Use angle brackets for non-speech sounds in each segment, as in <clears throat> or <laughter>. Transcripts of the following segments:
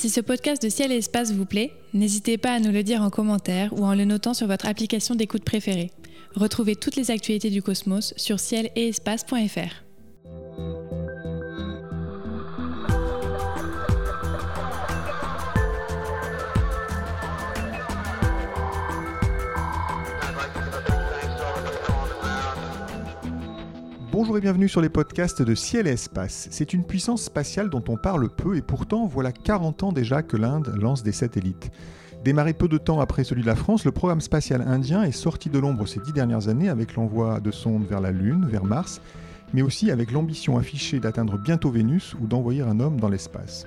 Si ce podcast de Ciel et Espace vous plaît, n'hésitez pas à nous le dire en commentaire ou en le notant sur votre application d'écoute préférée. Retrouvez toutes les actualités du cosmos sur ciel Bonjour et bienvenue sur les podcasts de Ciel et Espace. C'est une puissance spatiale dont on parle peu et pourtant voilà 40 ans déjà que l'Inde lance des satellites. Démarré peu de temps après celui de la France, le programme spatial indien est sorti de l'ombre ces dix dernières années avec l'envoi de sondes vers la Lune, vers Mars, mais aussi avec l'ambition affichée d'atteindre bientôt Vénus ou d'envoyer un homme dans l'espace.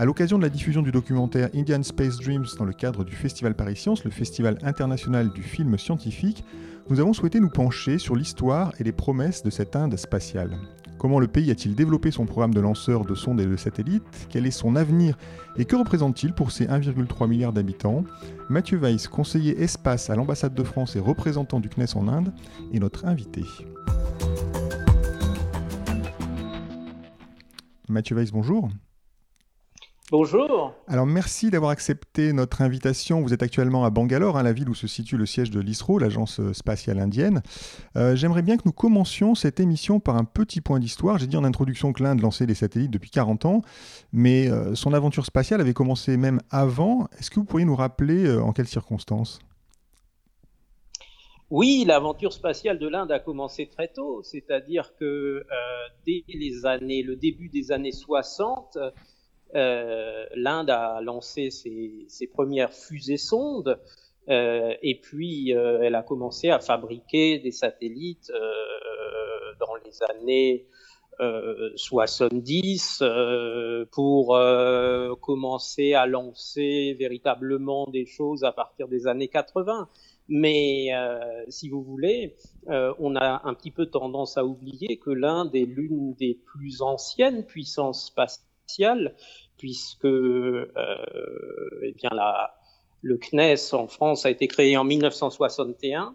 À l'occasion de la diffusion du documentaire Indian Space Dreams dans le cadre du Festival Paris Science, le festival international du film scientifique, nous avons souhaité nous pencher sur l'histoire et les promesses de cette Inde spatiale. Comment le pays a-t-il développé son programme de lanceurs de sondes et de satellites? Quel est son avenir? Et que représente-t-il pour ses 1,3 milliard d'habitants? Mathieu Weiss, conseiller espace à l'ambassade de France et représentant du CNES en Inde, est notre invité. Mathieu Weiss, bonjour. Bonjour. Alors merci d'avoir accepté notre invitation. Vous êtes actuellement à Bangalore, hein, la ville où se situe le siège de l'ISRO, l'agence spatiale indienne. Euh, j'aimerais bien que nous commencions cette émission par un petit point d'histoire. J'ai dit en introduction que l'Inde lançait des satellites depuis 40 ans, mais euh, son aventure spatiale avait commencé même avant. Est-ce que vous pourriez nous rappeler euh, en quelles circonstances? Oui, l'aventure spatiale de l'Inde a commencé très tôt, c'est-à-dire que dès les années, le début des années 60, euh, L'Inde a lancé ses, premières fusées sondes euh, et puis euh, elle a commencé à fabriquer des satellites dans les années 70 pour commencer à lancer véritablement des choses à partir des années 80. Mais si vous voulez, on a un petit peu tendance à oublier que l'Inde est l'une des plus anciennes puissances spatiales puisque euh, eh bien la, le CNES en France a été créé en 1961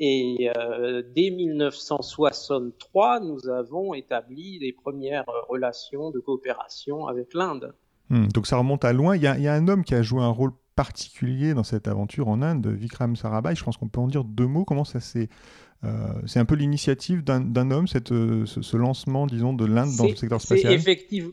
et euh, dès 1963, nous avons établi les premières relations de coopération avec l'Inde. Hmm, donc ça remonte à loin. Il y, a, il y, a, un homme qui a joué un rôle particulier dans cette aventure en Inde, Vikram Sarabhai. Je pense qu'on peut en dire deux mots. Comment ça s'est euh, c'est un peu l'initiative d'un homme, cette, ce, ce, lancement, disons, de l'Inde dans le secteur spatial? Effective,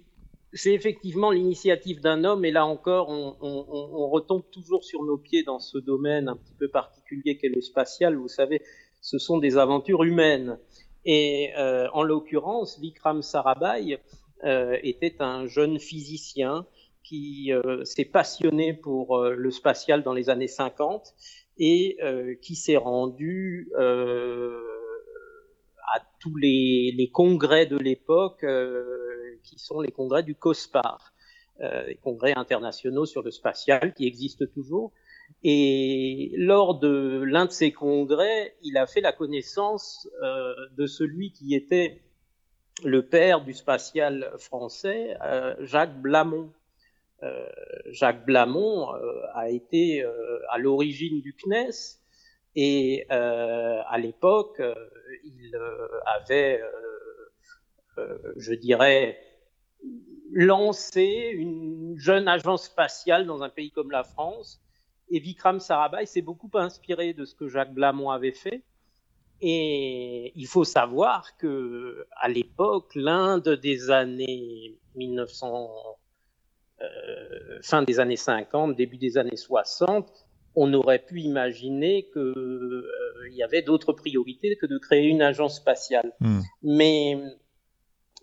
c'est effectivement l'initiative d'un homme, et là encore, on, on, on, retombe toujours sur nos pieds dans ce domaine un petit peu particulier qu'est le spatial. Vous savez, ce sont des aventures humaines. Et euh, en l'occurrence, Vikram Sarabhai euh, était un jeune physicien qui euh, s'est passionné pour euh, le spatial dans les années 50 et euh, qui s'est rendu euh, à tous les, congrès de l'époque qui sont les congrès du COSPAR, euh, les congrès internationaux sur le spatial qui existent toujours. Et lors de l'un de ces congrès, il a fait la connaissance euh, de celui qui était le père du spatial français, euh, Jacques Blamont. Euh, Jacques Blamont euh, a été euh, à l'origine du CNES et à l'époque, il avait, je dirais, lancer une jeune agence spatiale dans un pays comme la France. Et Vikram Sarabhai s'est beaucoup inspiré de ce que Jacques Blamont avait fait. Et il faut savoir que à l'époque, l'Inde des années 1900, euh, fin des années 50, début des années 60, on aurait pu imaginer qu'il euh, y avait d'autres priorités que de créer une agence spatiale. Mmh. Mais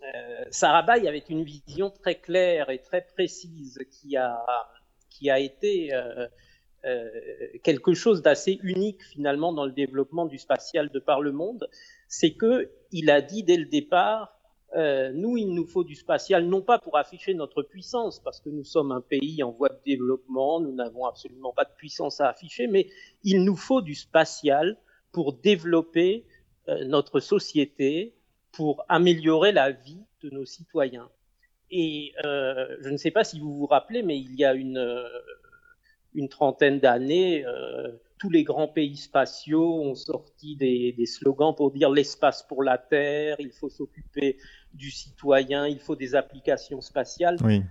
euh, Sarabhai avait une vision très claire et très précise qui a, qui a été euh, euh, quelque chose d'assez unique finalement dans le développement du spatial de par le monde, c'est que il a dit dès le départ euh, nous, il nous faut du spatial, non pas pour afficher notre puissance, parce que nous sommes un pays en voie de développement, nous n'avons absolument pas de puissance à afficher, mais il nous faut du spatial pour développer euh, notre société, pour améliorer la vie de nos citoyens. Et euh, je ne sais pas si vous vous rappelez, mais il y a une, trentaine d'années, tous les grands pays spatiaux ont sorti des slogans pour dire l'espace pour la Terre, il faut s'occuper du citoyen, il faut des applications spatiales. Oui.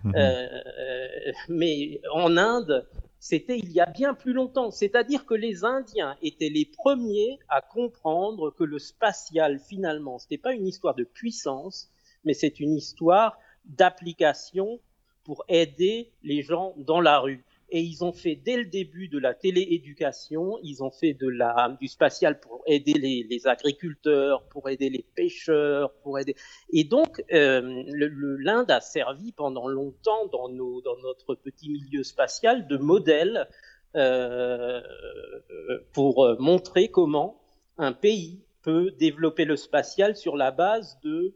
mais en Inde, c'était il y a bien plus longtemps. C'est-à-dire que les Indiens étaient les premiers à comprendre que le spatial, finalement, ce n'était pas une histoire de puissance, mais c'est une histoire d'application pour aider les gens dans la rue. Et ils ont fait dès le début de la télééducation, ils ont fait de la, du spatial pour aider les, agriculteurs, pour aider les pêcheurs, pour aider. Et donc, euh, l'Inde a servi pendant longtemps dans, notre petit milieu spatial de modèle euh, pour montrer comment un pays peut développer le spatial sur la base de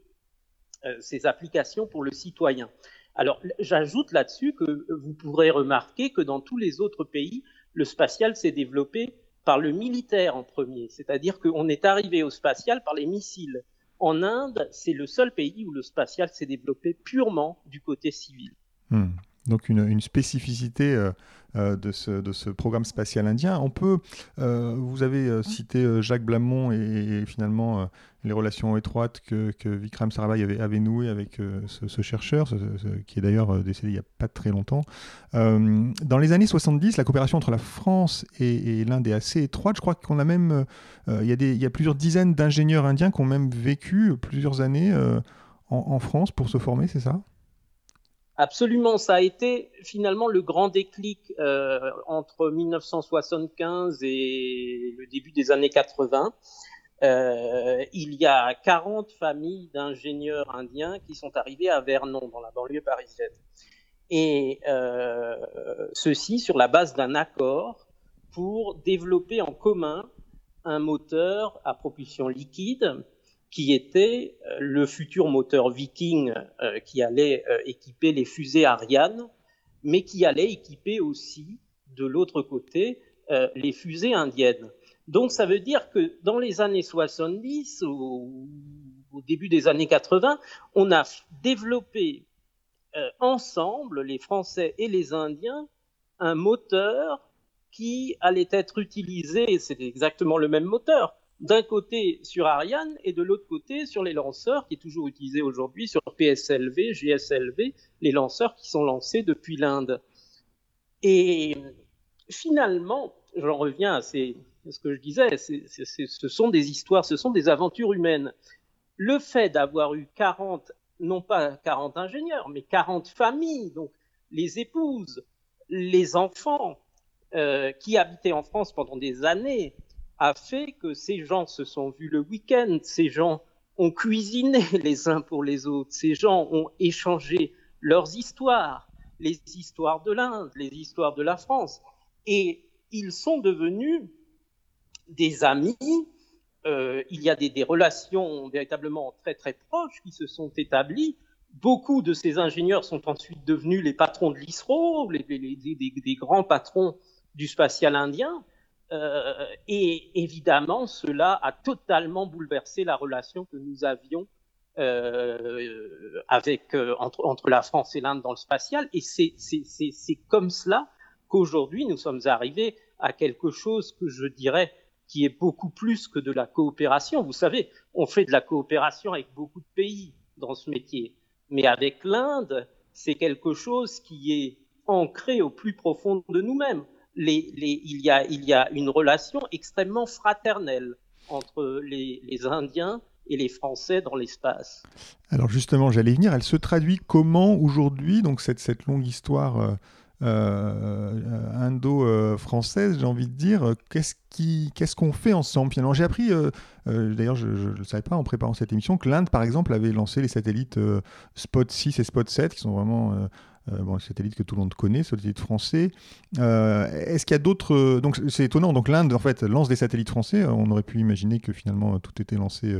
euh, ses applications pour le citoyen. Alors, j'ajoute là-dessus que vous pourrez remarquer que dans tous les autres pays, le spatial s'est développé par le militaire en premier, c'est-à-dire qu'on est arrivé au spatial par les missiles. En Inde, c'est le seul pays où le spatial s'est développé purement du côté civil. Hmm. Donc une, spécificité euh, euh, de, ce, programme spatial indien. On peut, euh, vous avez cité Jacques Blamont et, finalement les relations étroites que, Vikram Sarabhai avait, nouées avec ce, chercheur, qui est d'ailleurs décédé il n'y a pas très longtemps. dans les années 70, la coopération entre la France et, l'Inde est assez étroite. Je crois qu'on a même, il, y a plusieurs dizaines d'ingénieurs indiens qui ont même vécu plusieurs années en France pour se former, c'est ça? Absolument, ça a été finalement le grand déclic euh, entre 1975 et le début des années 80. Euh, il y a 40 familles d'ingénieurs indiens qui sont arrivés à Vernon, dans la banlieue parisienne. Et euh, ceci sur la base d'un accord pour développer en commun un moteur à propulsion liquide qui était euh, le futur moteur Viking euh, qui allait euh, équiper les fusées Ariane, mais qui allait équiper aussi, de l'autre côté, les fusées indiennes. Donc ça veut dire que dans les années 70, au, au début des années 80, on a développé ensemble, les Français et les Indiens, un moteur qui allait être utilisé, c'est exactement le même moteur, d'un côté sur Ariane et de l'autre côté sur les lanceurs, qui est toujours utilisé aujourd'hui sur PSLV, GSLV, les lanceurs qui sont lancés depuis l'Inde. Et finalement, j'en reviens à, ce que je disais, ce sont des histoires, ce sont des aventures humaines. Le fait d'avoir eu 40, non pas 40 ingénieurs, mais 40 familles, donc les épouses, les enfants, euh, qui habitaient en France pendant des années, a fait que ces gens se sont vus le week-end, ces gens ont cuisiné <laughs> les uns pour les autres, ces gens ont échangé leurs histoires, les histoires de l'Inde, les histoires de la France, et ils sont devenus des amis. Euh, il y a des, relations véritablement très très proches qui se sont établies. Beaucoup de ces ingénieurs sont ensuite devenus les patrons de l'ISRO, les, des grands patrons du spatial indien. Euh, et évidemment, cela a totalement bouleversé la relation que nous avions euh, euh, entre, la France et l'Inde dans le spatial. Et c'est comme cela qu'aujourd'hui, nous sommes arrivés à quelque chose que je dirais qui est beaucoup plus que de la coopération. Vous savez, on fait de la coopération avec beaucoup de pays dans ce métier. Mais avec l'Inde, c'est quelque chose qui est ancré au plus profond de nous-mêmes il, y a, y une relation extrêmement fraternelle entre les, Indiens et les Français dans l'espace. Alors justement, j'allais venir, elle se traduit comment aujourd'hui, donc cette, longue histoire euh, euh, indo-française, j'ai envie de dire, qu'est-ce qu'on fait ensemble Finalement, j'ai appris, euh, d'ailleurs je ne le savais pas en préparant cette émission, que l'Inde, par exemple, avait lancé les satellites Spot 6 et Spot 7, qui sont vraiment bon, satellite que tout le monde connaît, satellite français. Euh, est-ce qu'il y a d'autres. Euh, donc c'est étonnant. Donc l'Inde, en fait, lance des satellites français. On aurait pu imaginer que finalement tout était lancé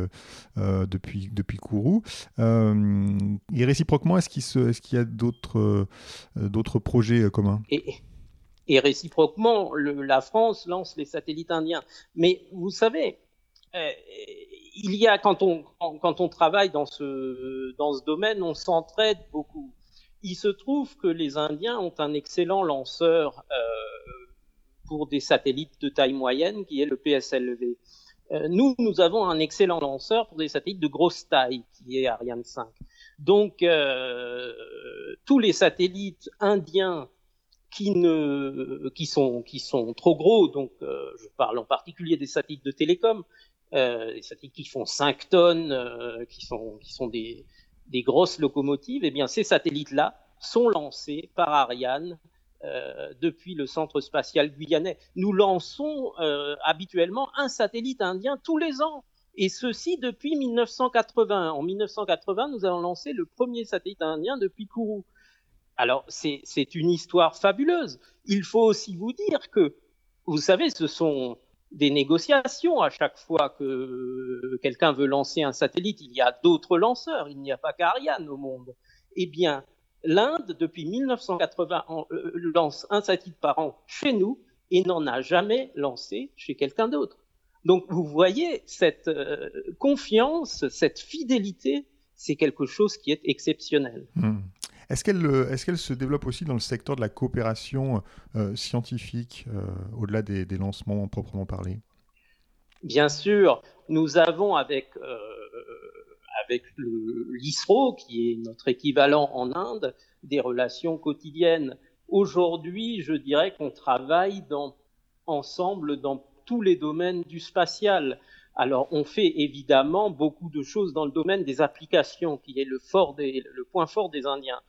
depuis, depuis Kourou. et réciproquement, est-ce qu'il y a d'autres d'autres projets communs? Et, réciproquement, la France lance les satellites indiens. Mais vous savez, il y a quand on quand on travaille dans ce dans ce domaine, on s'entraide beaucoup. Il se trouve que les Indiens ont un excellent lanceur euh, pour des satellites de taille moyenne, qui est le PSLV. nous, nous avons un excellent lanceur pour des satellites de grosse taille, qui est Ariane 5. Donc, tous les satellites indiens qui, ne, qui, sont, qui sont trop gros, donc je parle en particulier des satellites de télécom, des satellites qui font 5 tonnes, qui sont, qui sont des, des grosses locomotives, eh bien ces satellites-là sont lancés par Ariane euh, depuis le centre spatial guyanais. Nous lançons euh, habituellement un satellite indien tous les ans. Et ceci depuis 1980. En 1980, nous avons lancé le premier satellite indien depuis Kourou. Alors, c'est une histoire fabuleuse. Il faut aussi vous dire que, vous savez, ce sont des négociations à chaque fois que quelqu'un veut lancer un satellite. Il y a d'autres lanceurs, il n'y a pas qu'Ariane au monde. Eh bien, l'Inde, depuis 1980, euh, lance un satellite par an chez nous et n'en a jamais lancé chez quelqu'un d'autre. Donc, vous voyez, cette euh, confiance, cette fidélité, c'est quelque chose qui est exceptionnel. Hmm. Est-ce qu'elle euh, est qu'elle se développe aussi dans le secteur de la coopération euh, scientifique, euh, au-delà des, lancements proprement parlés? Bien sûr, nous avons avec, avec l'ISRO, qui est notre équivalent en Inde, des relations quotidiennes. Aujourd'hui, je dirais qu'on travaille ensemble dans tous les domaines du spatial. Alors, on fait évidemment beaucoup de choses dans le domaine des applications, qui est le, point fort des Indiens.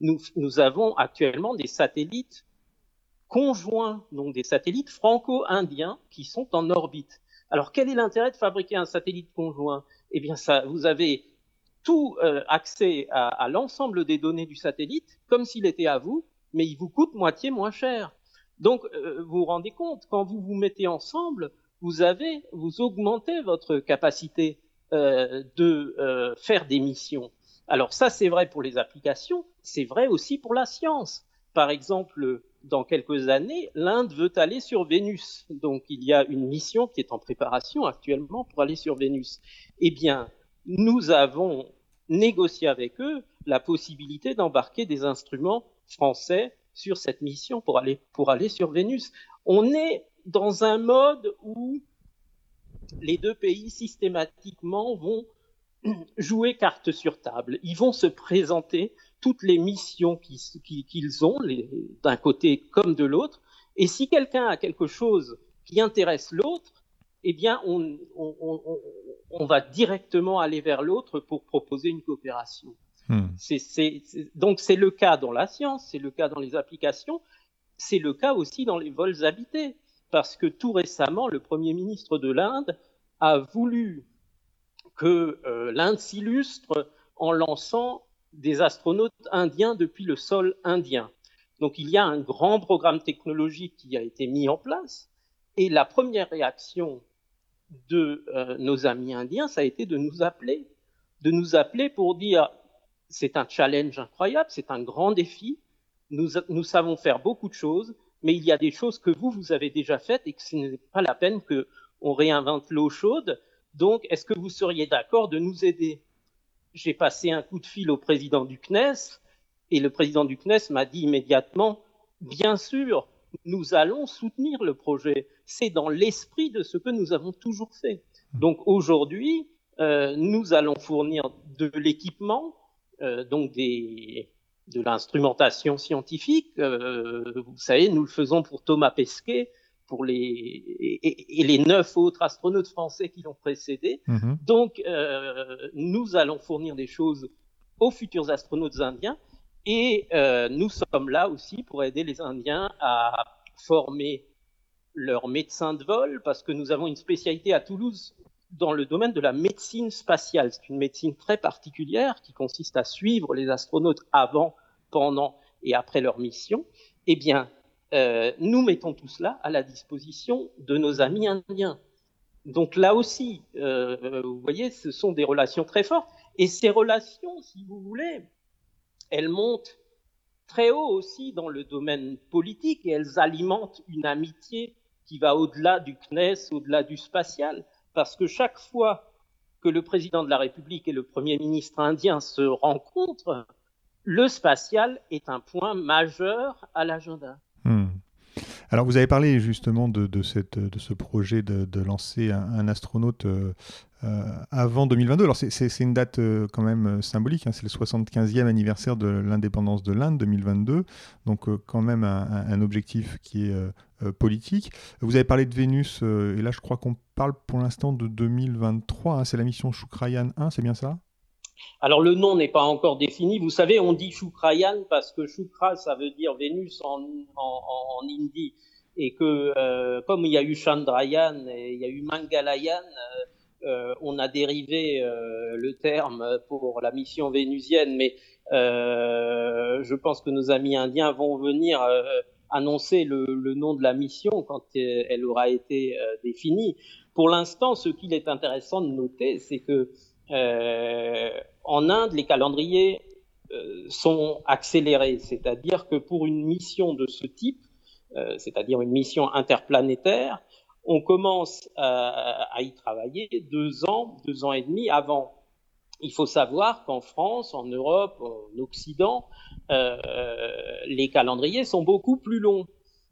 Nous, avons actuellement des satellites conjoints, donc des satellites franco-indiens qui sont en orbite. Alors, quel est l'intérêt de fabriquer un satellite conjoint? Eh bien, ça, vous avez tout euh, accès à, à l'ensemble des données du satellite, comme s'il était à vous, mais il vous coûte moitié moins cher. Donc, euh, vous vous rendez compte, quand vous vous mettez ensemble, vous avez, vous augmentez votre capacité euh, de euh, faire des missions. Alors ça, c'est vrai pour les applications, c'est vrai aussi pour la science. Par exemple, dans quelques années, l'Inde veut aller sur Vénus. Donc il y a une mission qui est en préparation actuellement pour aller sur Vénus. Eh bien, nous avons négocié avec eux la possibilité d'embarquer des instruments français sur cette mission pour aller, pour aller sur Vénus. On est dans un mode où les deux pays systématiquement vont <clears throat> jouer carte sur table. Ils vont se présenter toutes les missions qu'ils ont, d'un côté comme de l'autre. Et si quelqu'un a quelque chose qui intéresse l'autre, eh bien, on, va directement aller vers l'autre pour proposer une coopération. Hmm. donc, c'est le cas dans la science, c'est le cas dans les applications, c'est le cas aussi dans les vols habités parce que tout récemment, le Premier ministre de l'Inde a voulu que euh, l'Inde s'illustre en lançant des astronautes indiens depuis le sol indien. Donc il y a un grand programme technologique qui a été mis en place. Et la première réaction de euh, nos amis indiens, ça a été de nous appeler, de nous appeler pour dire c'est un challenge incroyable, c'est un grand défi, nous, nous savons faire beaucoup de choses, mais il y a des choses que vous, vous avez déjà faites et que ce n'est pas la peine qu'on réinvente l'eau chaude. Donc, est-ce que vous seriez d'accord de nous aider? J'ai passé un coup de fil au président du CNES et le président du CNES m'a dit immédiatement, bien sûr, nous allons soutenir le projet. C'est dans l'esprit de ce que nous avons toujours fait. Donc aujourd'hui, euh, nous allons fournir de l'équipement, euh, donc des, de l'instrumentation scientifique. Euh, vous savez, nous le faisons pour Thomas Pesquet, pour les et, les neuf autres astronautes français qui l'ont précédé. Mhm. Donc, euh, nous allons fournir des choses aux futurs astronautes indiens et euh, nous sommes là aussi pour aider les Indiens à former leurs médecins de vol parce que nous avons une spécialité à Toulouse dans le domaine de la médecine spatiale. C'est une médecine très particulière qui consiste à suivre les astronautes avant, pendant et après leur mission. Eh bien, euh, nous mettons tout cela à la disposition de nos amis indiens. Donc là aussi, euh, vous voyez, ce sont des relations très fortes. Et ces relations, si vous voulez, elles montent très haut aussi dans le domaine politique et elles alimentent une amitié qui va au-delà du CNES, au-delà du spatial parce que chaque fois que le président de la République et le Premier ministre indien se rencontrent, le spatial est un point majeur à l'agenda. Hmm. Alors vous avez parlé justement de, cette, de ce projet de, lancer un, astronaute euh, euh, avant 2022. Alors c'est une date euh, quand même symbolique, hein. c'est le 75e anniversaire de l'indépendance de l'Inde 2022, donc quand même un, objectif qui est politique. Vous avez parlé de Vénus, et là je crois qu'on parle pour l'instant de 2023, hein. c'est la mission Shukrayan 1, c'est bien ça? Alors le nom n'est pas encore défini. Vous savez, on dit Shukrayan parce que Shukra, ça veut dire Vénus en, en, en hindi. Et que euh, comme il y a eu Chandrayan et il y a eu Mangalayan, euh, euh on a dérivé euh, le terme pour la mission vénusienne. Mais euh, je pense que nos amis indiens vont venir annoncer le, le, nom de la mission quand elle aura été définie. Pour l'instant, ce qu'il est intéressant de noter, c'est que euh, en Inde, les calendriers euh, sont accélérés, c'est-à-dire que pour une mission de ce type, euh, c'est-à-dire une mission interplanétaire, on commence à, y travailler deux ans, deux ans et demi avant. Il faut savoir qu'en France, en Europe, en Occident, les calendriers sont beaucoup plus longs.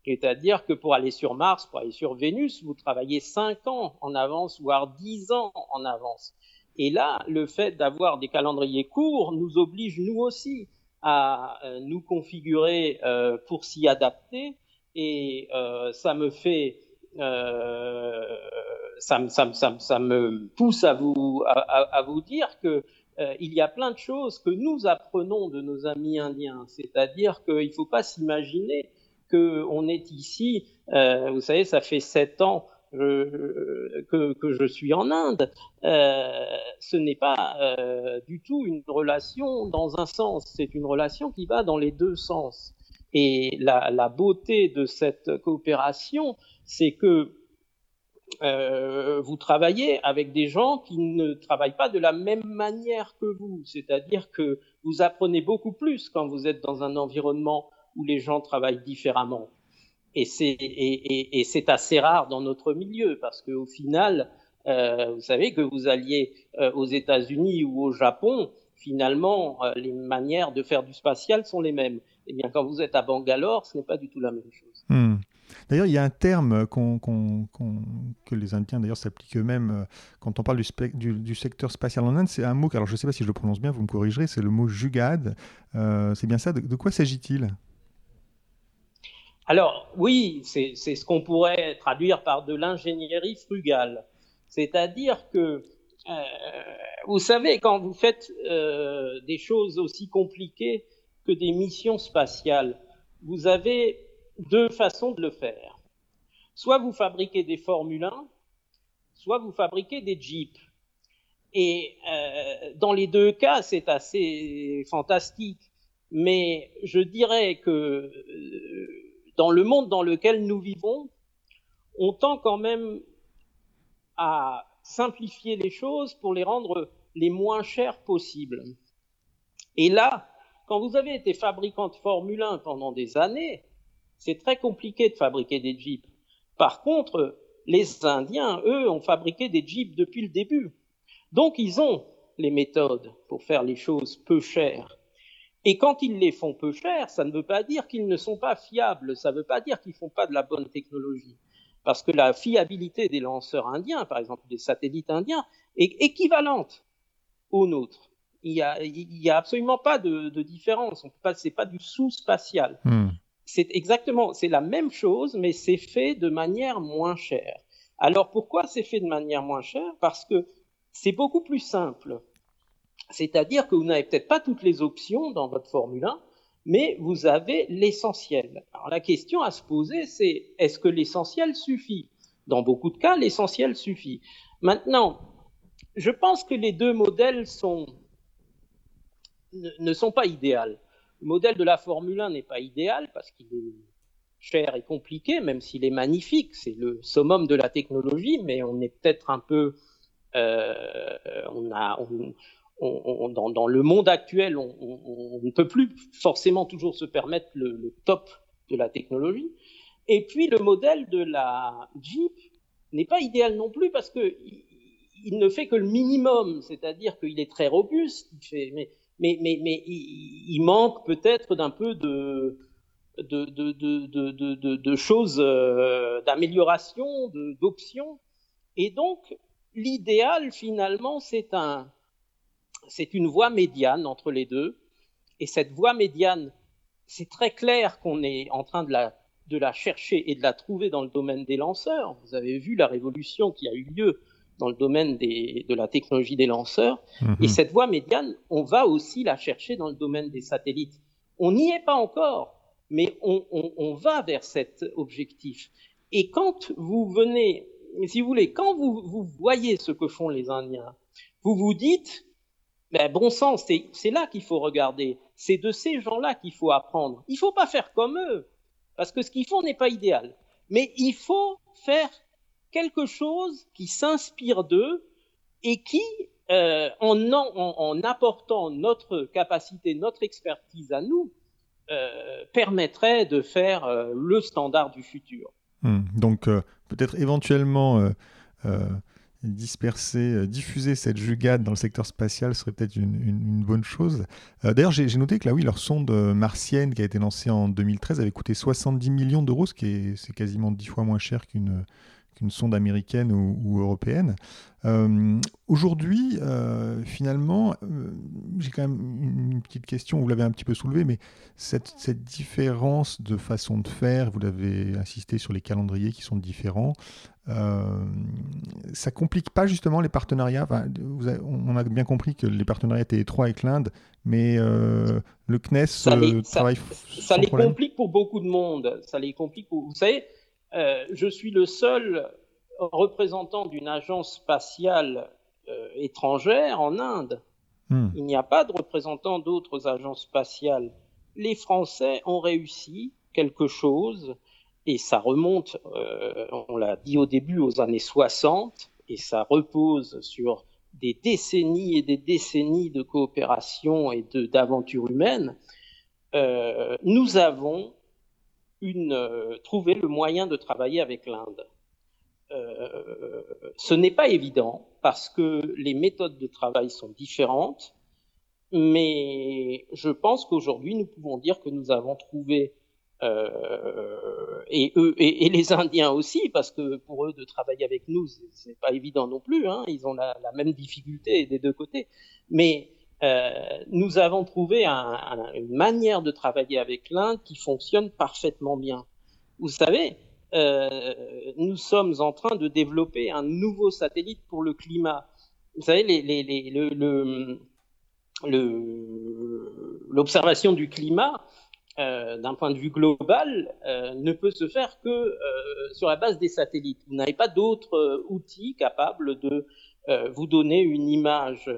C'est-à-dire que pour aller sur Mars, pour aller sur Vénus, vous travaillez cinq ans en avance, voire dix ans en avance. Et là, le fait d'avoir des calendriers courts nous oblige nous aussi à euh, nous configurer euh, pour s'y adapter. Et euh, ça me fait, ça, me pousse à vous, à vous dire que il y a plein de choses que nous apprenons de nos amis indiens. C'est-à-dire qu'il ne faut pas s'imaginer qu'on est ici, vous savez, ça fait sept ans je, que, je suis en Inde, euh, ce n'est pas euh, du tout une relation dans un sens, c'est une relation qui va dans les deux sens. Et la, beauté de cette coopération, c'est que euh, vous travaillez avec des gens qui ne travaillent pas de la même manière que vous, c'est-à-dire que vous apprenez beaucoup plus quand vous êtes dans un environnement où les gens travaillent différemment. Et c'est assez rare dans notre milieu parce qu'au final, euh, vous savez que vous alliez euh, aux États-Unis ou au Japon, finalement, euh, les manières de faire du spatial sont les mêmes. Eh bien, quand vous êtes à Bangalore, ce n'est pas du tout la même chose. Hmm. D'ailleurs, il y a un terme que les Indiens d'ailleurs s'appliquent eux-mêmes quand on parle du, secteur spatial en Inde. C'est un mot, alors je ne sais pas si je le prononce bien, vous me corrigerez, c'est le mot jugad. C'est bien ça de quoi s'agit-il? Alors oui, c'est ce qu'on pourrait traduire par de l'ingénierie frugale. C'est-à-dire que, euh, vous savez, quand vous faites euh, des choses aussi compliquées que des missions spatiales, vous avez deux façons de le faire. Soit vous fabriquez des Formule 1, soit vous fabriquez des Jeeps. Et euh, dans les deux cas, c'est assez fantastique. Mais je dirais que dans le monde dans lequel nous vivons, on tend quand même à simplifier les choses pour les rendre les moins chères possibles. Et là, quand vous avez été fabricant de Formule 1 pendant des années, c'est très compliqué de fabriquer des Jeeps. Par contre, les Indiens, eux, ont fabriqué des Jeeps depuis le début. Donc, ils ont les méthodes pour faire les choses peu chères. Et quand ils les font peu cher, ça ne veut pas dire qu'ils ne sont pas fiables, ça ne veut pas dire qu'ils font pas de la bonne technologie. Parce que la fiabilité des lanceurs indiens, par exemple des satellites indiens, est équivalente aux nôtres. Il n'y a, a absolument pas de, de différence. Ce n'est pas du sous-spatial. Hmm. C'est exactement, c'est la même chose, mais c'est fait de manière moins chère. Alors pourquoi c'est fait de manière moins chère? Parce que c'est beaucoup plus simple c'est-à-dire que vous n'avez peut-être pas toutes les options dans votre Formule 1, mais vous avez l'essentiel. Alors la question à se poser, c'est est-ce que l'essentiel suffit? Dans beaucoup de cas, l'essentiel suffit. Maintenant, je pense que les deux modèles ne, sont pas idéaux. Le modèle de la Formule 1 n'est pas idéal parce qu'il est cher et compliqué, même s'il est magnifique. C'est le summum de la technologie, mais on est peut-être un peu, euh, on a, dans, le monde actuel, on, ne peut plus forcément toujours se permettre le, top de la technologie. Et puis le modèle de la Jeep n'est pas idéal non plus parce que il, ne fait que le minimum, c'est-à-dire qu'il est très robuste, mais, il, manque peut-être d'un peu de, choses, d'amélioration, d'options. Et donc, l'idéal, finalement, c'est un, c'est une voie médiane entre les deux. Et cette voie médiane, c'est très clair qu'on est en train de la, de la chercher et de la trouver dans le domaine des lanceurs. Vous avez vu la révolution qui a eu lieu dans le domaine des, de la technologie des lanceurs. Mhm. Et cette voie médiane, on va aussi la chercher dans le domaine des satellites. On n'y est pas encore, mais on, on, on, va vers cet objectif. Et quand vous venez, si vous voulez, quand vous, vous voyez ce que font les Indiens, vous vous dites, ben, bon sang, c'est là qu'il faut regarder. C'est de ces gens-là qu'il faut apprendre. Il ne faut pas faire comme eux, parce que ce qu'ils font n'est pas idéal. Mais il faut faire quelque chose qui s'inspire d'eux et qui, euh, en, en, apportant notre capacité, notre expertise à nous, euh, permettrait de faire euh, le standard du futur. Hmm. donc peut-être éventuellement disperser, euh, diffuser cette jugade dans le secteur spatial serait peut-être une, bonne chose. Euh, d'ailleurs, j'ai noté que là, oui, leur sonde martienne qui a été lancée en 2013 avait coûté 70 millions d'euros, ce qui est, c'est quasiment 10 fois moins cher qu'une qu'une sonde américaine ou, européenne. Euh, aujourd'hui, finalement, j'ai quand même une, petite question, vous l'avez un petit peu soulevé, mais cette, cette, différence de façon de faire, vous l'avez insisté sur les calendriers qui sont différents, euh, ça complique pas justement les partenariats? on a bien compris que les partenariats étaient étroits avec l'Inde, mais euh, le CNES ça les, euh, travaille. Ça, les complique pour beaucoup de monde. Ça les complique. Vous savez, je suis le seul représentant d'une agence spatiale étrangère en Inde. Hmm. Il n'y a pas de représentant d'autres agences spatiales. Les Français ont réussi quelque chose et ça remonte, euh, on l'a dit au début, aux années 60, et ça repose sur des décennies et des décennies de coopération et d'aventure humaine, euh, nous avons une, euh, trouvé le moyen de travailler avec l'Inde. ce n'est pas évident parce que les méthodes de travail sont différentes, mais je pense qu'aujourd'hui, nous pouvons dire que nous avons trouvé euh, et eux et, les Indiens aussi, parce que pour eux de travailler avec nous, c'est pas évident non plus. Hein, ils ont la, la, même difficulté des deux côtés. Mais euh, nous avons trouvé un, une manière de travailler avec l'Inde qui fonctionne parfaitement bien. Vous savez, euh, nous sommes en train de développer un nouveau satellite pour le climat. Vous savez, l'observation du climat, euh, d'un point de vue global, euh, ne peut se faire que euh, sur la base des satellites. Vous n'avez pas d'autres outils capables de vous donner une image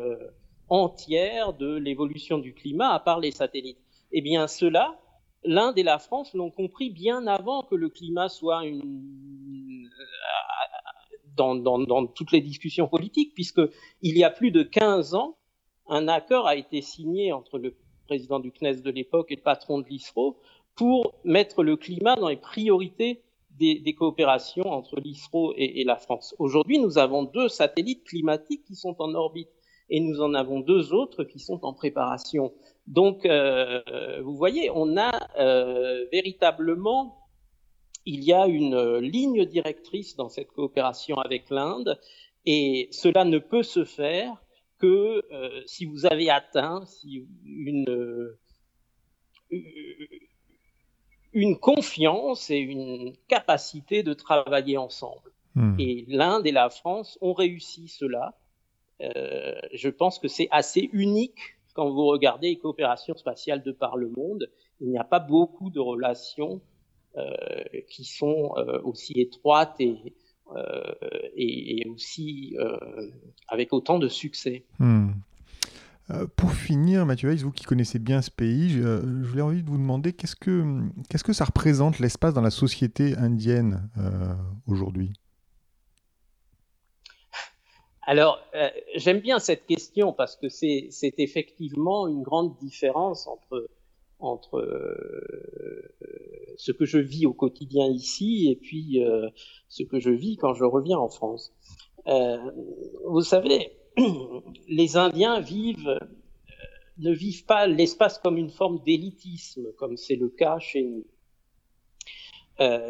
entière de l'évolution du climat à part les satellites. Eh bien, cela, l'Inde et la France l'ont compris bien avant que le climat soit dans, dans toutes les discussions politiques, puisque il y a plus de 15 ans, un accord a été signé entre le président du CNES de l'époque et le patron de l'ISRO, pour mettre le climat dans les priorités des, coopérations entre l'ISRO et, la France. Aujourd'hui, nous avons deux satellites climatiques qui sont en orbite et nous en avons deux autres qui sont en préparation. Donc, euh, vous voyez, on a euh, véritablement, il y a une ligne directrice dans cette coopération avec l'Inde et cela ne peut se faire que euh, si vous avez atteint si une, une confiance et une capacité de travailler ensemble. Hmm. Et l'Inde et la France ont réussi cela. Euh, je pense que c'est assez unique quand vous regardez les coopérations spatiales de par le monde. Il n'y a pas beaucoup de relations qui sont aussi étroites et, euh, aussi euh, avec autant de succès. Hmm. Euh, pour finir, Mathieu Weiss, vous qui connaissez bien ce pays, je, voulais envie de vous demander qu'est-ce que, qu'est-ce que ça représente l'espace dans la société indienne aujourd'hui? Alors, j'aime bien cette question parce que c'est, effectivement une grande différence entre entre euh, ce que je vis au quotidien ici et puis euh, ce que je vis quand je reviens en France. Euh, vous savez, <clears throat> les Indiens vivent ne vivent pas l'espace comme une forme d'élitisme, comme c'est le cas chez nous.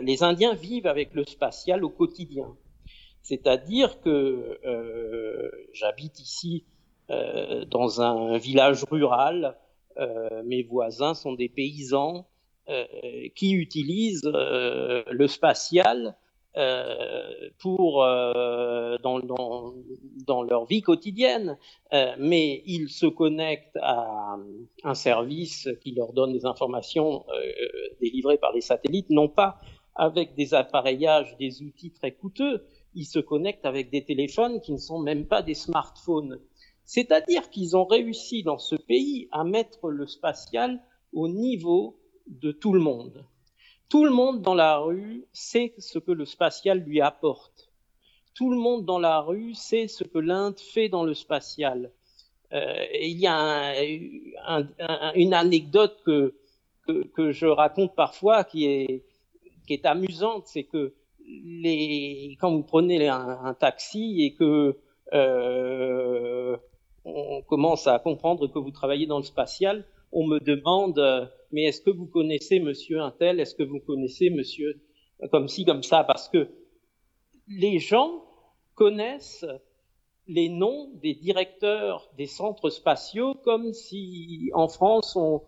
les Indiens vivent avec le spatial au quotidien. C'est-à-dire que j'habite ici dans un village rural, mes voisins sont des paysans qui utilisent le spatial euh, pour euh, dans, dans, leur vie quotidienne, euh, mais ils se connectent à un service qui leur donne des informations délivrées par les satellites, non pas avec des appareillages, des outils très coûteux, ils se connectent avec des téléphones qui ne sont même pas des smartphones. C'est-à-dire qu'ils ont réussi dans ce pays à mettre le spatial au niveau de tout le monde. Tout le monde dans la rue sait ce que le spatial lui apporte. Tout le monde dans la rue sait ce que l'Inde fait dans le spatial. Euh, il y a une anecdote que, que, je raconte parfois qui est, qui est amusante, c'est que quand vous prenez un, taxi et que euh, on commence à comprendre que vous travaillez dans le spatial, on me demande, euh, mais est-ce que vous connaissez monsieur un tel? Est-ce que vous connaissez monsieur comme ci, comme ça? Parce que les gens connaissent les noms des directeurs des centres spatiaux comme si en France on,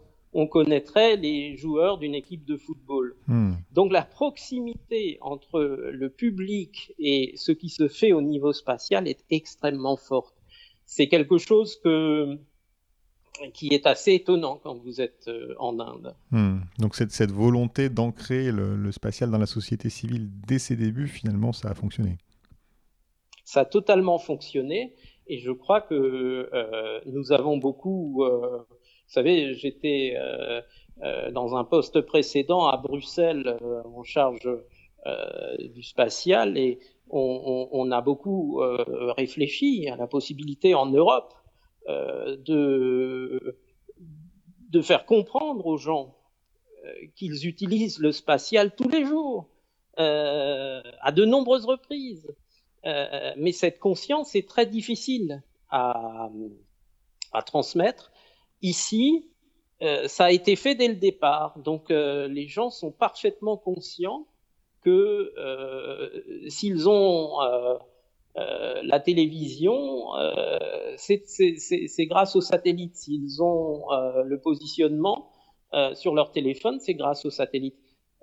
connaîtrait les joueurs d'une équipe de football. Hmm. Donc la proximité entre le public et ce qui se fait au niveau spatial est extrêmement forte. C'est quelque chose que qui est assez étonnant quand vous êtes euh, en Inde. Hmm. Donc cette, cette volonté d'ancrer le, spatial dans la société civile dès ses débuts, finalement, ça a fonctionné. Ça a totalement fonctionné et je crois que euh, nous avons beaucoup... Euh, savez, j'étais dans un poste précédent à Bruxelles en charge du spatial et on, a beaucoup réfléchi à la possibilité en Europe euh, de, de faire comprendre aux gens euh, qu'ils utilisent le spatial tous les jours, euh, à de nombreuses reprises. mais cette conscience est très difficile à, à transmettre. Ici, ça a été fait dès le départ, donc les gens sont parfaitement conscients que s'ils ont euh, la télévision, euh, c'est grâce aux satellites. S'ils ont euh, le positionnement sur leur téléphone, c'est grâce aux satellites.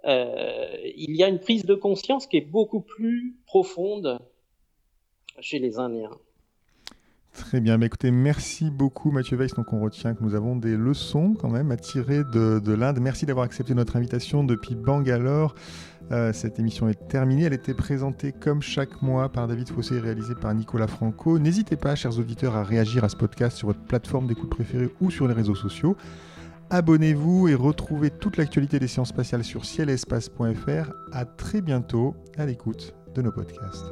il y a une prise de conscience qui est beaucoup plus profonde chez les Indiens. Très bien, mais écoutez, merci beaucoup Mathieu Weiss. Donc on retient que nous avons des leçons quand même à tirer de, de l'Inde. Merci d'avoir accepté notre invitation depuis Bangalore. Euh, cette émission est terminée. Elle était présentée comme chaque mois par David Fossé et réalisée par Nicolas Franco. N'hésitez pas, chers auditeurs, à réagir à ce podcast sur votre plateforme d'écoute préférée ou sur les réseaux sociaux. Abonnez-vous et retrouvez toute l'actualité des sciences spatiales sur cielespace.fr. À très bientôt à l'écoute de nos podcasts.